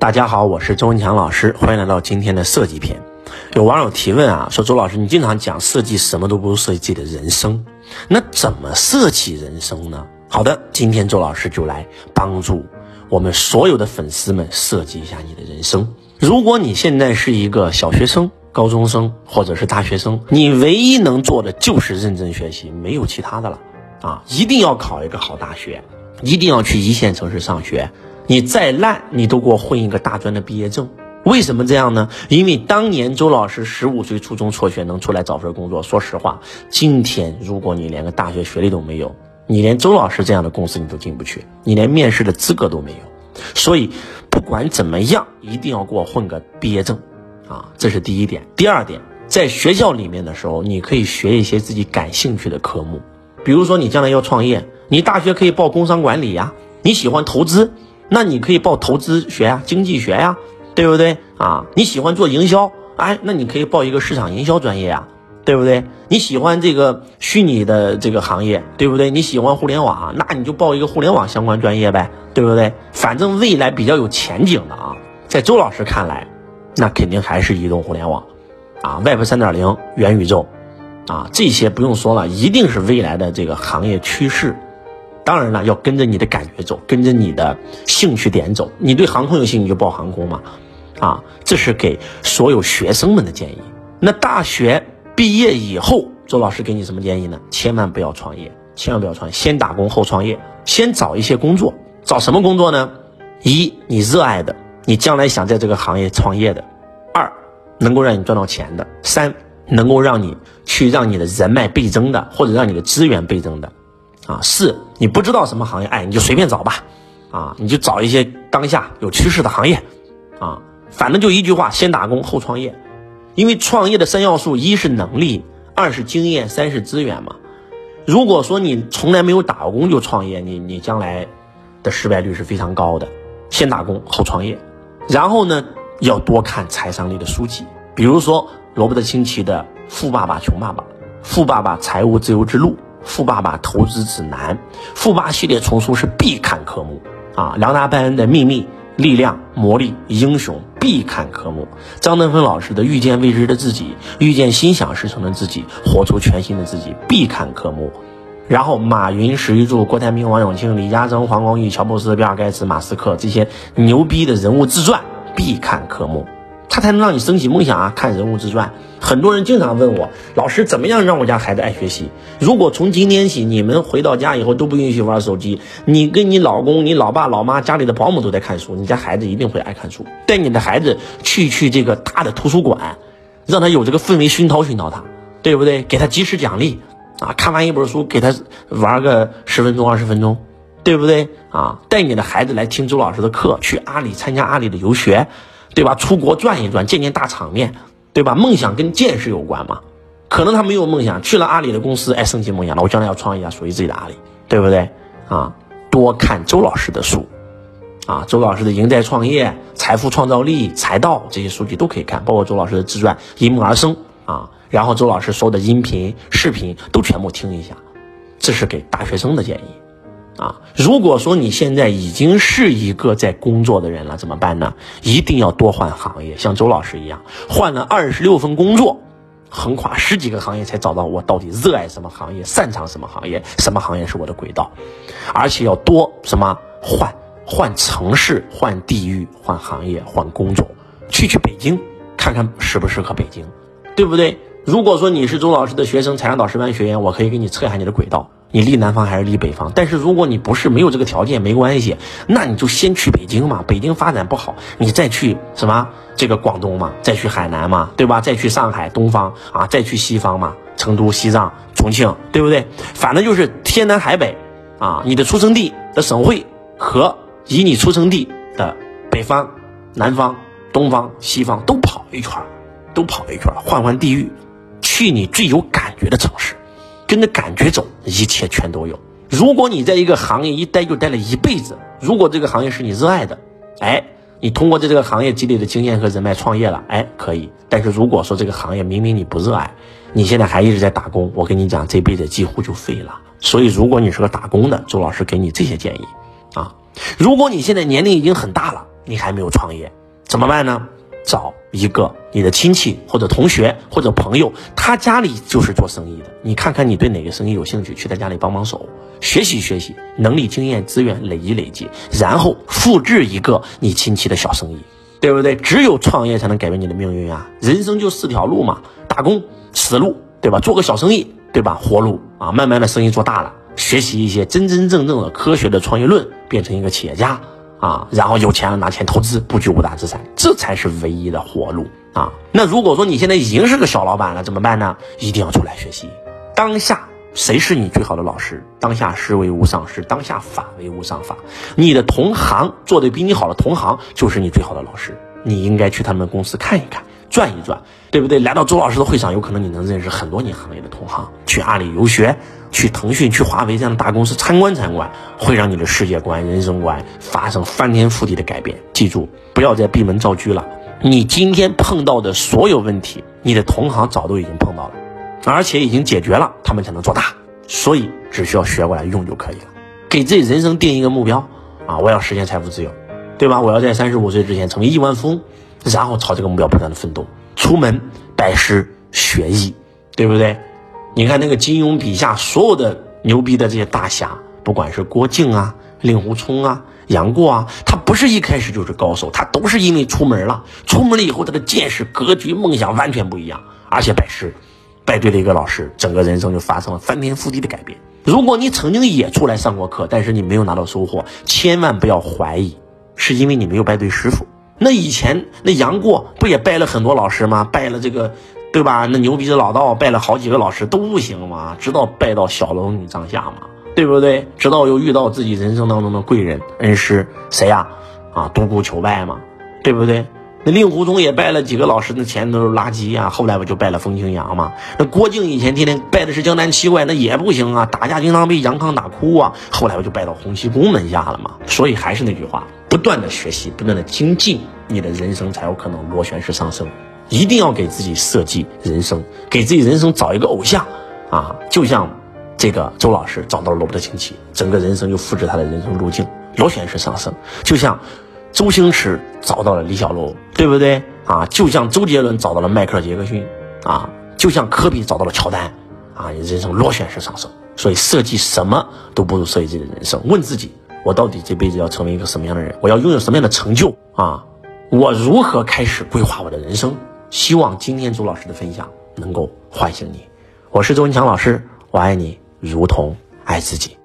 大家好，我是周文强老师，欢迎来到今天的设计篇。有网友提问啊，说周老师，你经常讲设计什么都不如设计自己的人生，那怎么设计人生呢？好的，今天周老师就来帮助我们所有的粉丝们设计一下你的人生。如果你现在是一个小学生、高中生或者是大学生，你唯一能做的就是认真学习，没有其他的了啊！一定要考一个好大学，一定要去一线城市上学。你再烂，你都给我混一个大专的毕业证。为什么这样呢？因为当年周老师十五岁初中辍学能出来找份工作。说实话，今天如果你连个大学学历都没有，你连周老师这样的公司你都进不去，你连面试的资格都没有。所以不管怎么样，一定要给我混个毕业证啊！这是第一点。第二点，在学校里面的时候，你可以学一些自己感兴趣的科目，比如说你将来要创业，你大学可以报工商管理呀。你喜欢投资。那你可以报投资学呀，经济学呀，对不对啊？你喜欢做营销，哎，那你可以报一个市场营销专业呀，对不对？你喜欢这个虚拟的这个行业，对不对？你喜欢互联网，那你就报一个互联网相关专业呗，对不对？反正未来比较有前景的啊，在周老师看来，那肯定还是移动互联网，啊，Web 三点零、元宇宙，啊，这些不用说了，一定是未来的这个行业趋势。当然了，要跟着你的感觉走，跟着你的兴趣点走。你对航空有兴趣你就报航空嘛，啊，这是给所有学生们的建议。那大学毕业以后，周老师给你什么建议呢？千万不要创业，千万不要创业，先打工后创业，先找一些工作。找什么工作呢？一，你热爱的，你将来想在这个行业创业的；二，能够让你赚到钱的；三，能够让你去让你的人脉倍增的，或者让你的资源倍增的。啊，四你不知道什么行业，哎，你就随便找吧，啊，你就找一些当下有趋势的行业，啊，反正就一句话，先打工后创业，因为创业的三要素，一是能力，二是经验，三是资源嘛。如果说你从来没有打过工就创业，你你将来的失败率是非常高的。先打工后创业，然后呢，要多看财商类的书籍，比如说罗伯特清崎的《富爸爸穷爸爸》，《富爸爸财务自由之路》。富爸爸投资指南，富爸系列丛书是必看科目啊！梁达拜恩的秘密、力量、魔力、英雄必看科目。张德芬老师的遇见未知的自己，遇见心想事成的自己，活出全新的自己必看科目。然后马云、史玉柱、郭台铭、王永庆、李嘉诚、黄光裕、乔布斯、比尔盖茨、马斯克这些牛逼的人物自传必看科目。他才能让你升起梦想啊！看人物自传，很多人经常问我，老师怎么样让我家孩子爱学习？如果从今天起，你们回到家以后都不允许玩手机，你跟你老公、你老爸、老妈、家里的保姆都在看书，你家孩子一定会爱看书。带你的孩子去去这个大的图书馆，让他有这个氛围熏陶熏陶他，对不对？给他及时奖励啊！看完一本书，给他玩个十分钟、二十分钟，对不对？啊！带你的孩子来听周老师的课，去阿里参加阿里的游学。对吧？出国转一转，见见大场面，对吧？梦想跟见识有关嘛？可能他没有梦想，去了阿里的公司，哎，升级梦想了，我将来要创业啊，属于自己的阿里，对不对？啊，多看周老师的书，啊，周老师的《赢在创业》《财富创造力》《财道》这些书籍都可以看，包括周老师的自传《因梦而生》啊，然后周老师说的音频、视频都全部听一下，这是给大学生的建议。啊，如果说你现在已经是一个在工作的人了，怎么办呢？一定要多换行业，像周老师一样，换了二十六份工作，横跨十几个行业，才找到我到底热爱什么行业，擅长什么行业，什么行业是我的轨道，而且要多什么换换城市、换地域、换行业、换工作，去去北京看看适不适合北京，对不对？如果说你是周老师的学生，财商导师班学员，我可以给你测一下你的轨道。你立南方还是立北方？但是如果你不是没有这个条件，没关系，那你就先去北京嘛。北京发展不好，你再去什么这个广东嘛，再去海南嘛，对吧？再去上海东方啊，再去西方嘛，成都、西藏、重庆，对不对？反正就是天南海北啊，你的出生地的省会和以你出生地的北方、南方、东方、西方都跑一圈，都跑一圈，换换地域，去你最有感觉的城市。跟着感觉走，一切全都有。如果你在一个行业一待就待了一辈子，如果这个行业是你热爱的，哎，你通过在这个行业积累的经验和人脉创业了，哎，可以。但是如果说这个行业明明你不热爱，你现在还一直在打工，我跟你讲，这辈子几乎就废了。所以，如果你是个打工的，周老师给你这些建议啊。如果你现在年龄已经很大了，你还没有创业，怎么办呢？找一个你的亲戚或者同学或者朋友，他家里就是做生意的，你看看你对哪个生意有兴趣，去他家里帮帮手，学习学习，能力、经验、资源累积累积，然后复制一个你亲戚的小生意，对不对？只有创业才能改变你的命运啊！人生就四条路嘛，打工死路，对吧？做个小生意，对吧？活路啊，慢慢的生意做大了，学习一些真真正正的科学的创业论，变成一个企业家。啊，然后有钱了拿钱投资，布局五大资产，这才是唯一的活路啊！那如果说你现在已经是个小老板了，怎么办呢？一定要出来学习。当下谁是你最好的老师？当下师为无上师，当下法为无上法。你的同行做的比你好的同行，就是你最好的老师。你应该去他们公司看一看。转一转，对不对？来到周老师的会上，有可能你能认识很多你行业的同行。去阿里游学，去腾讯、去华为这样的大公司参观参观，会让你的世界观、人生观发生翻天覆地的改变。记住，不要再闭门造车了。你今天碰到的所有问题，你的同行早都已经碰到了，而且已经解决了，他们才能做大。所以只需要学过来用就可以了。给自己人生定一个目标啊！我要实现财富自由，对吧？我要在三十五岁之前成为亿万富翁。然后朝这个目标不断的奋斗，出门拜师学艺，对不对？你看那个金庸笔下所有的牛逼的这些大侠，不管是郭靖啊、令狐冲啊、杨过啊，他不是一开始就是高手，他都是因为出门了，出门了以后他的见识、格局、梦想完全不一样，而且拜师，拜对了一个老师，整个人生就发生了翻天覆地的改变。如果你曾经也出来上过课，但是你没有拿到收获，千万不要怀疑，是因为你没有拜对师傅。那以前那杨过不也拜了很多老师吗？拜了这个，对吧？那牛逼的老道拜了好几个老师都不行吗？直到拜到小龙女帐下嘛，对不对？直到又遇到自己人生当中的贵人恩师谁呀？啊，独孤求败嘛，对不对？那令狐冲也拜了几个老师，那钱都是垃圾呀。后来不就拜了风清扬嘛？那郭靖以前天天拜的是江南七怪，那也不行啊，打架经常被杨康打哭啊。后来不就拜到洪七公门下了嘛。所以还是那句话。不断的学习，不断的精进，你的人生才有可能螺旋式上升。一定要给自己设计人生，给自己人生找一个偶像啊！就像这个周老师找到了罗伯特清崎，整个人生就复制他的人生路径，螺旋式上升。就像周星驰找到了李小璐，对不对啊？就像周杰伦找到了迈克尔杰克逊啊！就像科比找到了乔丹啊！人生螺旋式上升。所以设计什么都不如设计自己的人生。问自己。我到底这辈子要成为一个什么样的人？我要拥有什么样的成就啊？我如何开始规划我的人生？希望今天朱老师的分享能够唤醒你。我是周文强老师，我爱你如同爱自己。